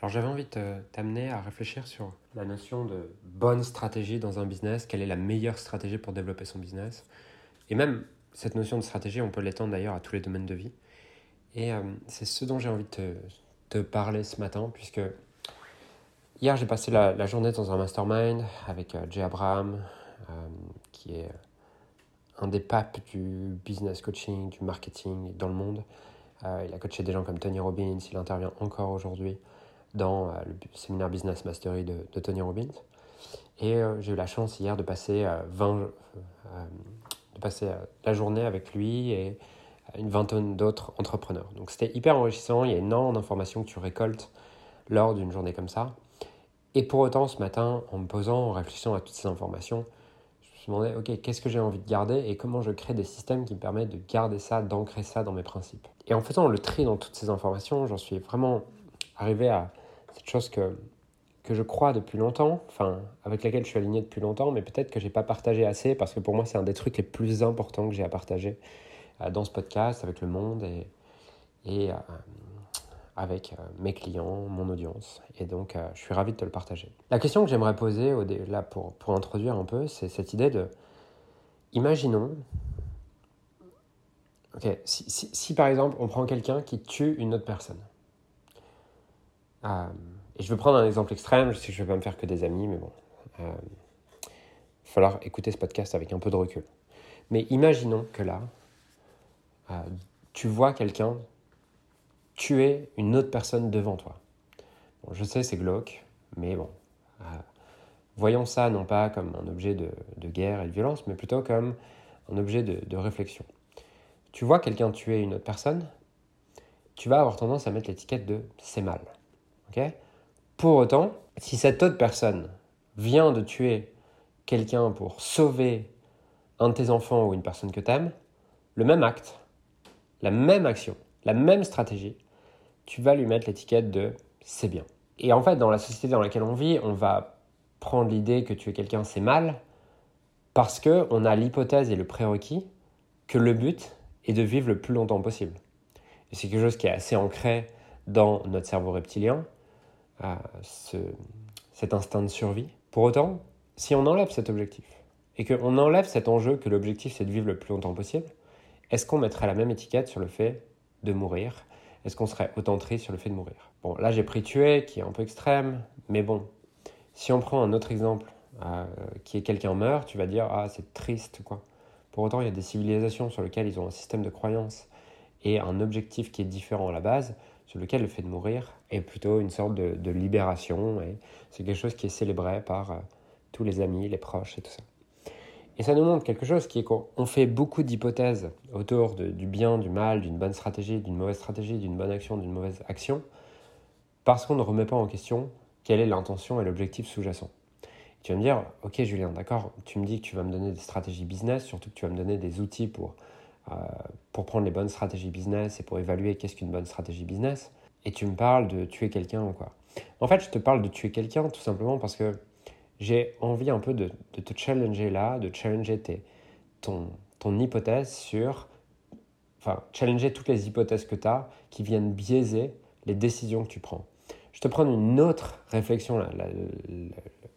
Alors j'avais envie de t'amener à réfléchir sur la notion de bonne stratégie dans un business, quelle est la meilleure stratégie pour développer son business? Et même cette notion de stratégie, on peut l'étendre d'ailleurs à tous les domaines de vie. Et euh, c'est ce dont j'ai envie de te, parler ce matin, puisque hier j'ai passé la, journée dans un mastermind avec euh, Jay Abraham, euh, qui est un des papes du business coaching, du marketing dans le monde. il a coaché des gens comme Tony Robbins, il intervient encore aujourd'hui dans euh, le séminaire Business Mastery de, Tony Robbins. Et euh, j'ai eu la chance hier de passer, 20, euh, de passer la journée avec lui et une vingtaine d'autres entrepreneurs. Donc c'était hyper enrichissant, il y a énormément d'informations que tu récoltes lors d'une journée comme ça. Et pour autant, ce matin, en me posant, en réfléchissant à toutes ces informations, je me demandé, ok, qu'est-ce que j'ai envie de garder et comment je crée des systèmes qui me permettent de garder ça, d'ancrer ça dans mes principes. Et en faisant le tri dans toutes ces informations, j'en suis vraiment arrivé à cette chose que, que je crois depuis longtemps, enfin, avec laquelle je suis aligné depuis longtemps, mais peut-être que je n'ai pas partagé assez, parce que pour moi, c'est un des trucs les plus importants que j'ai à partager euh, dans ce podcast, avec le monde et, et euh, avec euh, mes clients, mon audience. Et donc, je suis ravi de te le partager. La question que j'aimerais poser, au là, pour, pour introduire un peu, c'est cette idée de, imaginons, ok, si, si, par exemple, on prend quelqu'un qui tue une autre personne, et je vais prendre un exemple extrême, je sais que je ne vais pas me faire que des amis, mais bon. Il euh, va falloir écouter ce podcast avec un peu de recul. Mais imaginons que là, euh, tu vois quelqu'un tuer une autre personne devant toi. Je sais, c'est glauque, mais bon. voyons ça non pas comme un objet de, guerre et de violence, mais plutôt comme un objet de réflexion. Tu vois quelqu'un tuer une autre personne, tu vas avoir tendance à mettre l'étiquette de c'est mal. Pour autant, si cette autre personne vient de tuer quelqu'un pour sauver un de tes enfants ou une personne que tu aimes, le même acte, la même action, la même stratégie, tu vas lui mettre l'étiquette de c'est bien. Et en fait, dans la société dans laquelle on vit, on va prendre l'idée que tuer quelqu'un c'est mal parce qu'on a l'hypothèse et le prérequis que le but est de vivre le plus longtemps possible. Et c'est quelque chose qui est assez ancré dans notre cerveau reptilien, à cet instinct de survie. Pour autant, si on enlève cet objectif et qu'on enlève cet enjeu que l'objectif c'est de vivre le plus longtemps possible, est-ce qu'on mettrait la même étiquette sur le fait de mourir? Est-ce qu'on serait autant triste sur le fait de mourir? Bon, là j'ai pris tuer, qui est un peu extrême, mais bon, si on prend un autre exemple, euh, qui est quelqu'un meurt, tu vas dire ah c'est triste quoi. Pour autant, il y a des civilisations sur lesquelles ils ont un système de croyance et un objectif qui est différent à la base sur lequel le fait de mourir est plutôt une sorte de, libération et c'est quelque chose qui est célébré par euh, tous les amis, les proches et tout ça. Et ça nous montre quelque chose qui est qu'on fait beaucoup d'hypothèses autour du bien, du mal, d'une bonne stratégie, d'une mauvaise stratégie, d'une bonne action, d'une mauvaise action, parce qu'on ne remet pas en question quelle est l'intention et l'objectif sous-jacent. Tu vas me dire, ok Julien, d'accord, tu me dis que tu vas me donner des stratégies business, surtout que tu vas me donner des outils pour pour prendre les bonnes stratégies business et pour évaluer qu'est-ce qu'une bonne stratégie business. Et tu me parles de tuer quelqu'un ou quoi. En fait, je te parle de tuer quelqu'un tout simplement parce que j'ai envie un peu de, te challenger là, de challenger ton, ton hypothèse sur. Enfin, challenger toutes les hypothèses que tu as qui viennent biaiser les décisions que tu prends. Je te prends une autre réflexion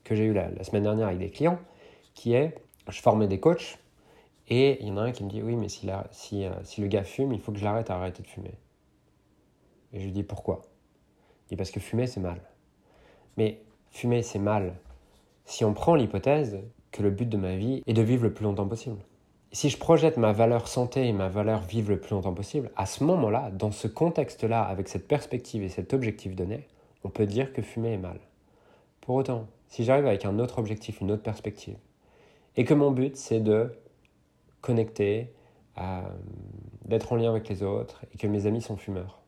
que j'ai eue la, semaine dernière avec des clients, qui est, je formais des coachs et il y en a un qui me dit Oui, mais si, si, euh, si le gars fume, il faut que je l'arrête à arrêter de fumer. Et je lui dis Pourquoi? Il dit Parce que fumer, c'est mal. Mais fumer, c'est mal si on prend l'hypothèse que le but de ma vie est de vivre le plus longtemps possible. si je projette ma valeur santé et ma valeur vivre le plus longtemps possible, à ce moment-là, dans ce contexte-là, avec cette perspective et cet objectif donné, on peut dire que fumer est mal. Pour autant, si j'arrive avec un autre objectif, une autre perspective, et que mon but c'est de connecté, d'être en lien avec les autres et que mes amis sont fumeurs.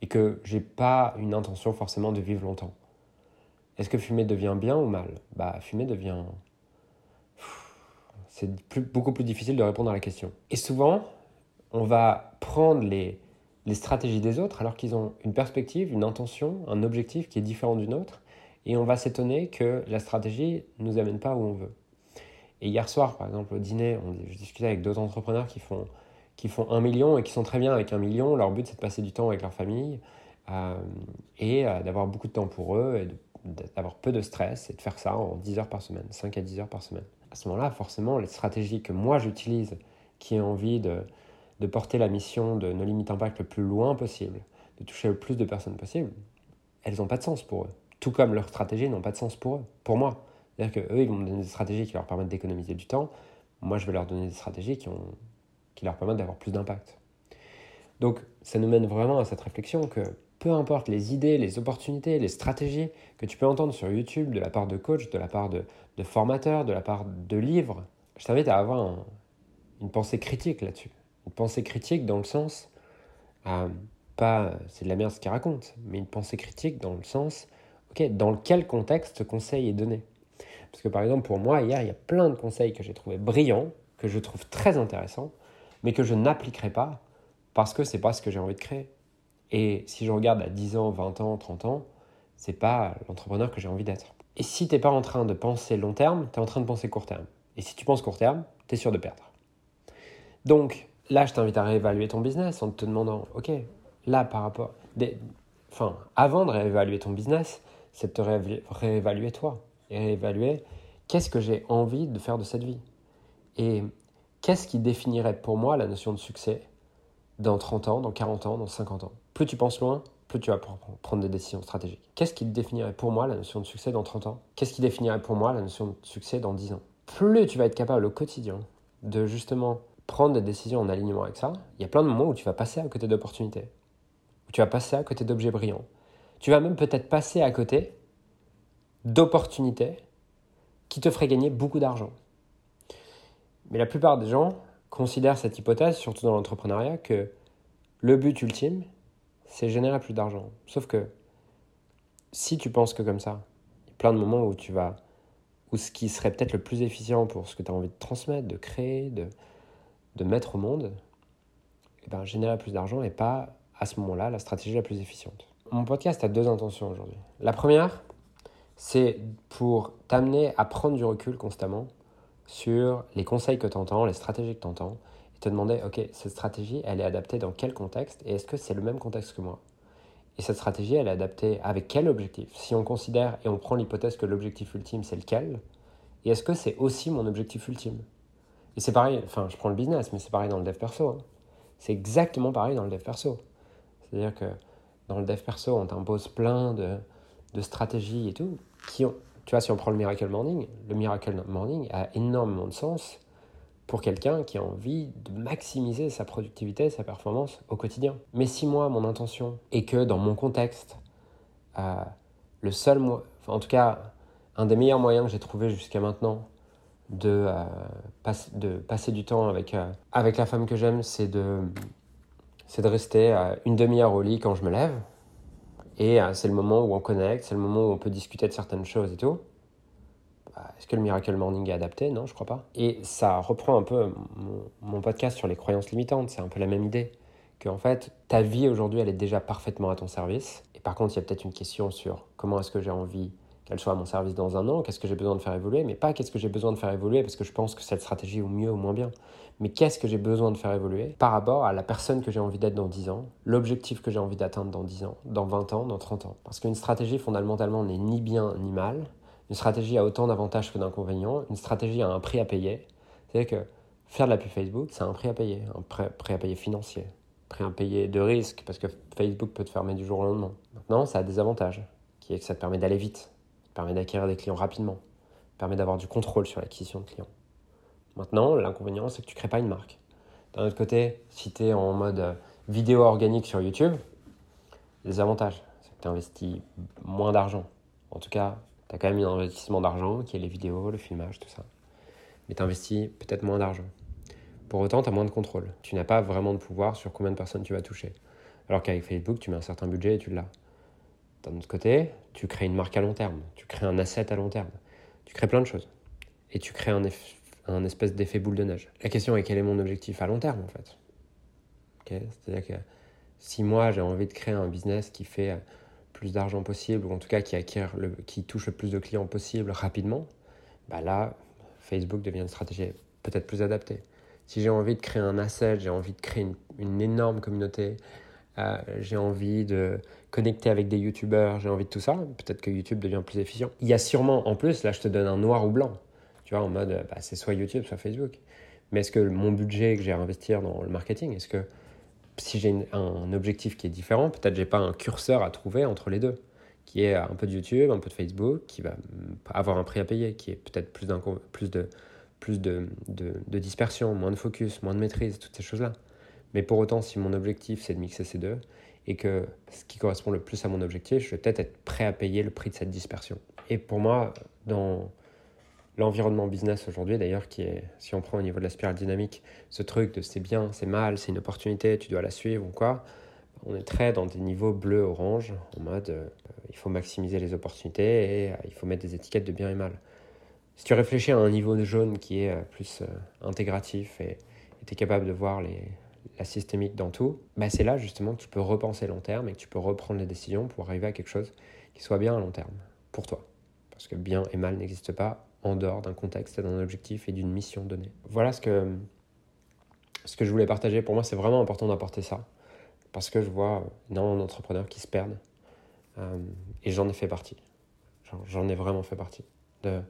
Et que j'ai pas une intention forcément de vivre longtemps. Est-ce que fumer devient bien ou mal? Bah, fumer devient. C'est beaucoup plus difficile de répondre à la question. Et souvent, on va prendre les, les stratégies des autres alors qu'ils ont une perspective, une intention, un objectif qui est différent d'une autre, et on va s'étonner que la stratégie ne nous amène pas où on veut. Et hier soir, par exemple, au dîner, on, je discutais avec d'autres entrepreneurs qui font, qui font un million et qui sont très bien avec un million. Leur but, c'est de passer du temps avec leur famille et d'avoir beaucoup de temps pour eux et d'avoir peu de stress et de faire ça en 10 heures par semaine, 5 à 10 heures par semaine. À ce moment-là, forcément, les stratégies que moi j'utilise, qui ont envie de, de porter la mission de nos limites impact le plus loin possible, de toucher le plus de personnes possible, elles n'ont pas de sens pour eux. Tout comme leurs stratégies n'ont pas de sens pour eux, pour moi. C'est-à-dire qu'eux, ils vont me donner des stratégies qui leur permettent d'économiser du temps. Moi, je vais leur donner des stratégies qui, ont, qui leur permettent d'avoir plus d'impact. Donc, ça nous mène vraiment à cette réflexion que peu importe les idées, les opportunités, les stratégies que tu peux entendre sur YouTube de la part de coachs, de la part de, formateurs, de la part de livres, je t'invite à avoir une pensée critique là-dessus. Une pensée critique dans le sens, pas c'est de la merde ce qu'il raconte, mais une pensée critique dans le sens, ok, dans quel contexte ce conseil est donné? Parce que par exemple, pour moi, hier, il y a plein de conseils que j'ai trouvé brillants, que je trouve très intéressants, mais que je n'appliquerai pas parce que c'est pas ce que j'ai envie de créer. Et si je regarde à 10 ans, 20 ans, 30 ans, c'est pas l'entrepreneur que j'ai envie d'être. Et si tu n'es pas en train de penser long terme, tu es en train de penser court terme. Et si tu penses court terme, tu es sûr de perdre. Donc, Là, je t'invite à réévaluer ton business en te demandant, OK, là, par rapport... Enfin, avant de réévaluer ton business, c'est de te réévaluer toi et réévaluer qu'est-ce que j'ai envie de faire de cette vie. Et qu'est-ce qui définirait pour moi la notion de succès dans 30 ans, dans 40 ans, dans 50 ans? Plus tu penses loin, plus tu vas prendre des décisions stratégiques. Qu'est-ce qui définirait pour moi la notion de succès dans 30 ans? Qu'est-ce qui définirait pour moi la notion de succès dans 10 ans? Plus tu vas être capable au quotidien de justement prendre des décisions en alignement avec ça, il y a plein de moments où tu vas passer à côté d'opportunités, où tu vas passer à côté d'objets brillants. Tu vas même peut-être passer à côté d'opportunités qui te feraient gagner beaucoup d'argent. Mais la plupart des gens considèrent cette hypothèse, surtout dans l'entrepreneuriat, que le but ultime, c'est générer plus d'argent. Sauf que si tu penses que comme ça, il y a plein de moments où tu vas, où ce qui serait peut-être le plus efficient pour ce que tu as envie de transmettre, de créer, de, de mettre au monde, eh ben, générer plus d'argent n'est pas à ce moment-là la stratégie la plus efficiente. Mon podcast a deux intentions aujourd'hui. La première, c'est pour t'amener à prendre du recul constamment sur les conseils que tu entends, les stratégies que tu entends, et te demander, ok, cette stratégie, elle est adaptée dans quel contexte, et est-ce que c'est le même contexte que moi? Et cette stratégie, elle est adaptée avec quel objectif? Si on considère et on prend l'hypothèse que l'objectif ultime, c'est lequel, et est-ce que c'est aussi mon objectif ultime? Et c'est pareil, enfin, je prends le business, mais c'est pareil dans le dev perso. Hein. C'est exactement pareil dans le dev perso. C'est-à-dire que dans le dev perso, on t'impose plein de, de, stratégies et tout, qui ont, tu vois, si on prend le Miracle Morning, le Miracle Morning a énormément de sens pour quelqu'un qui a envie de maximiser sa productivité, sa performance au quotidien. Mais si moi, mon intention est que dans mon contexte, euh, le seul, en tout cas, un des meilleurs moyens que j'ai trouvé jusqu'à maintenant de, euh, passer du temps avec, euh, avec la femme que j'aime, c'est de, de rester une demi-heure au lit quand je me lève. Et c'est le moment où on connecte, c'est le moment où on peut discuter de certaines choses et tout. Bah, est-ce que le Miracle Morning est adapté? Non, je crois pas. Et ça reprend un peu mon, mon podcast sur les croyances limitantes. C'est un peu la même idée. Que en fait, ta vie aujourd'hui, elle est déjà parfaitement à ton service. Et par contre, il y a peut-être une question sur comment est-ce que j'ai envie qu'elle soit à mon service dans un an, qu'est-ce que j'ai besoin de faire évoluer, mais pas qu'est-ce que j'ai besoin de faire évoluer parce que je pense que cette stratégie est mieux ou moins bien, mais qu'est-ce que j'ai besoin de faire évoluer par rapport à la personne que j'ai envie d'être dans 10 ans, l'objectif que j'ai envie d'atteindre dans 10 ans, dans 20 ans, dans 30 ans. Parce qu'une stratégie fondamentalement n'est ni bien ni mal, une stratégie a autant d'avantages que d'inconvénients, une stratégie a un prix à payer, c'est que faire de la pub Facebook, c'est un prix à payer, un prix à payer financier, un prix à payer de risque, parce que Facebook peut te fermer du jour au lendemain. Maintenant, ça a des avantages, qui est que ça te permet d'aller vite, permet d'acquérir des clients rapidement, permet d'avoir du contrôle sur l'acquisition de clients. Maintenant, l'inconvénient, c'est que tu ne crées pas une marque. D'un autre côté, si tu es en mode euh, vidéo organique sur YouTube, les avantages, c'est que tu investis moins d'argent. En tout cas, tu as quand même un investissement d'argent qui est les vidéos, le filmage, tout ça. Mais tu investis peut-être moins d'argent. Pour autant, tu as moins de contrôle. Tu n'as pas vraiment de pouvoir sur combien de personnes tu vas toucher. Alors qu'avec Facebook, tu mets un certain budget et tu l'as. D'un autre côté, tu crées une marque à long terme, tu crées un asset à long terme, tu crées plein de choses. Et tu crées un, espèce d'effet boule de neige. La question est quel est mon objectif à long terme en fait? C'est-à-dire que si moi j'ai envie de créer un business qui fait euh, plus d'argent possible, ou en tout cas qui touche le plus de clients possible rapidement, bah là, Facebook devient une stratégie peut-être plus adaptée. Si j'ai envie de créer un asset, j'ai envie de créer une, une énorme communauté, euh, j'ai envie de connecter avec des youtubeurs, j'ai envie de tout ça, peut-être que YouTube devient plus efficient. Il y a sûrement, en plus, là je te donne un noir ou blanc, tu vois, en mode bah, c'est soit YouTube, soit Facebook. Mais est-ce que mon budget que j'ai à investir dans le marketing, est-ce que si j'ai un objectif qui est différent, peut-être j'ai pas un curseur à trouver entre les deux, qui est un peu de YouTube, un peu de Facebook, qui va avoir un prix à payer, qui est peut-être plus, plus, de, plus de, de, dispersion, moins de focus, moins de maîtrise, toutes ces choses-là. Mais pour autant, si mon objectif c'est de mixer ces deux, et que ce qui correspond le plus à mon objectif, je vais peut-être être prêt à payer le prix de cette dispersion. Et pour moi, dans l'environnement business aujourd'hui, d'ailleurs, qui est, si on prend au niveau de la spirale dynamique, ce truc de c'est bien, c'est mal, c'est une opportunité, tu dois la suivre ou quoi, on est très dans des niveaux bleu-orange, en mode euh, il faut maximiser les opportunités et euh, il faut mettre des étiquettes de bien et mal. Si tu réfléchis à un niveau de jaune qui est euh, plus intégratif et tu es capable de voir les, la systémique dans tout, bah c'est là justement que tu peux repenser long terme et que tu peux reprendre les décisions pour arriver à quelque chose qui soit bien à long terme pour toi. Parce que bien et mal n'existent pas en dehors d'un contexte, d'un objectif et d'une mission donnée. Voilà ce que, ce que je voulais partager. Pour moi, c'est vraiment important d'apporter ça. Parce que je vois énormément d'entrepreneurs qui se perdent. Euh, et j'en ai fait partie. J'en ai vraiment fait partie. De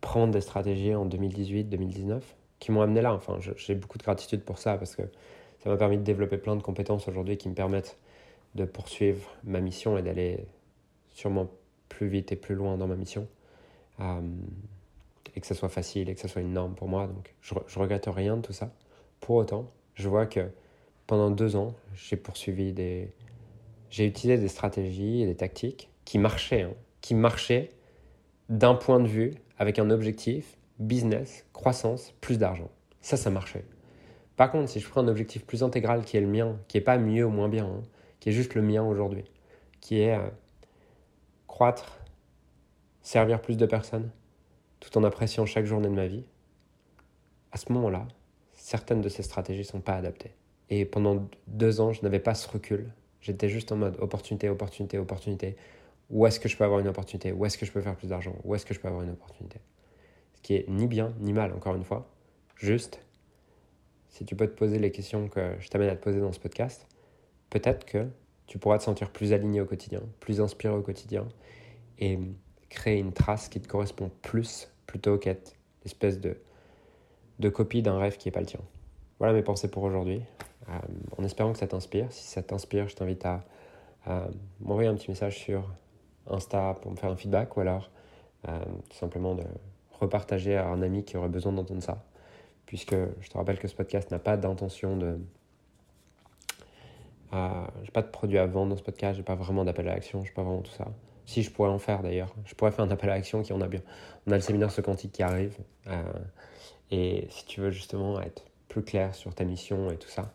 prendre des stratégies en 2018-2019 qui m'ont amené là. Enfin, j'ai beaucoup de gratitude pour ça parce que ça m'a permis de développer plein de compétences aujourd'hui qui me permettent de poursuivre ma mission et d'aller sûrement plus vite et plus loin dans ma mission. Euh, et que ce soit facile et que ce soit une norme pour moi. Donc je, je regrette rien de tout ça. Pour autant, je vois que pendant deux ans, j'ai poursuivi des. J'ai utilisé des stratégies et des tactiques qui marchaient, hein, qui marchaient d'un point de vue avec un objectif business, croissance, plus d'argent. Ça, ça marchait. Par contre, si je prends un objectif plus intégral qui est le mien, qui n'est pas mieux ou moins bien, hein, qui est juste le mien aujourd'hui, qui est euh, croître, servir plus de personnes, tout en appréciant chaque journée de ma vie, à ce moment-là, certaines de ces stratégies ne sont pas adaptées. Et pendant deux ans, je n'avais pas ce recul. J'étais juste en mode opportunité, opportunité, opportunité. Où est-ce que je peux avoir une opportunité? Où est-ce que je peux faire plus d'argent? Où est-ce que je peux avoir une opportunité? Qui est ni bien ni mal, encore une fois. Juste, si tu peux te poser les questions que je t'amène à te poser dans ce podcast, peut-être que tu pourras te sentir plus aligné au quotidien, plus inspiré au quotidien et créer une trace qui te correspond plus plutôt qu'être l'espèce de, de copie d'un rêve qui n'est pas le tien. Voilà mes pensées pour aujourd'hui. Euh, en espérant que ça t'inspire. Si ça t'inspire, je t'invite à, m'envoyer un petit message sur Insta pour me faire un feedback ou alors euh, tout simplement de repartager à un ami qui aurait besoin d'entendre ça. Puisque je te rappelle que ce podcast n'a pas d'intention de. Euh, j'ai pas de produit à vendre dans ce podcast, j'ai pas vraiment d'appel à l'action, j'ai pas vraiment tout ça. Si je pourrais en faire d'ailleurs, je pourrais faire un appel à l'action qui en a bien. On a le séminaire ce quantique qui arrive. et si tu veux justement être plus clair sur ta mission et tout ça,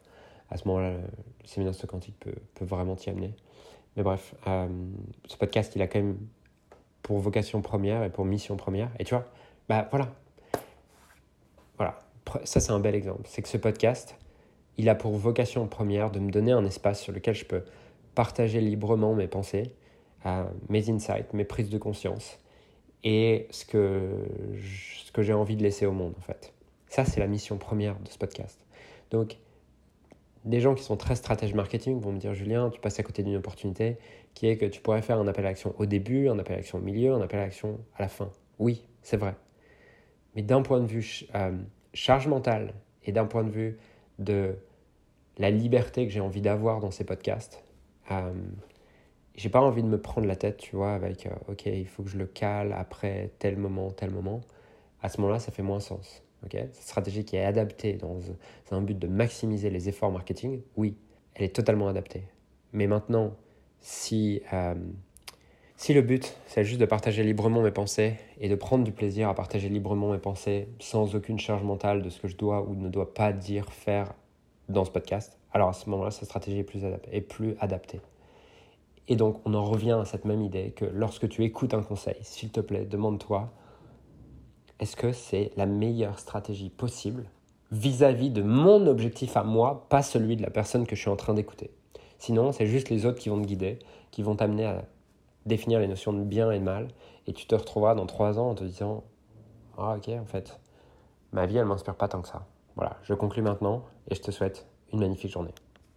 à ce moment-là, le séminaire quantique peut, peut vraiment t'y amener. Mais bref, euh, ce podcast, il a quand même pour vocation première et pour mission première. Et tu vois, bah voilà. Voilà, ça c'est un bel exemple. C'est que ce podcast, il a pour vocation première de me donner un espace sur lequel je peux partager librement mes pensées, euh, mes insights, mes prises de conscience et ce que, ce que j'ai envie de laisser au monde en fait. Ça, c'est la mission première de ce podcast. Donc, des gens qui sont très stratèges marketing vont me dire Julien, tu passes à côté d'une opportunité qui est que tu pourrais faire un appel à l'action au début, un appel à l'action au milieu, un appel à l'action à la fin. Oui, c'est vrai. Mais d'un point de vue euh, charge mentale et d'un point de vue de la liberté que j'ai envie d'avoir dans ces podcasts, euh, j'ai pas envie de me prendre la tête, tu vois, avec euh, ok, il faut que je le cale après tel moment, tel moment. À ce moment-là, ça fait moins sens. Cette stratégie qui est adaptée dans un but de maximiser les efforts marketing, oui, elle est totalement adaptée. Mais maintenant, si, euh, si le but, c'est juste de partager librement mes pensées et de prendre du plaisir à partager librement mes pensées sans aucune charge mentale de ce que je dois ou ne dois pas dire, faire dans ce podcast, alors à ce moment-là, cette stratégie est plus, adaptée, est plus adaptée. Et donc, on en revient à cette même idée que lorsque tu écoutes un conseil, s'il te plaît, demande-toi est-ce que c'est la meilleure stratégie possible vis-à-vis de mon objectif à moi, pas celui de la personne que je suis en train d'écouter? Sinon, c'est juste les autres qui vont te guider, qui vont t'amener à définir les notions de bien et de mal, et tu te retrouveras dans trois ans en te disant Ah, ok, en fait, ma vie, elle m'inspire pas tant que ça. Voilà, je conclue maintenant et je te souhaite une magnifique journée.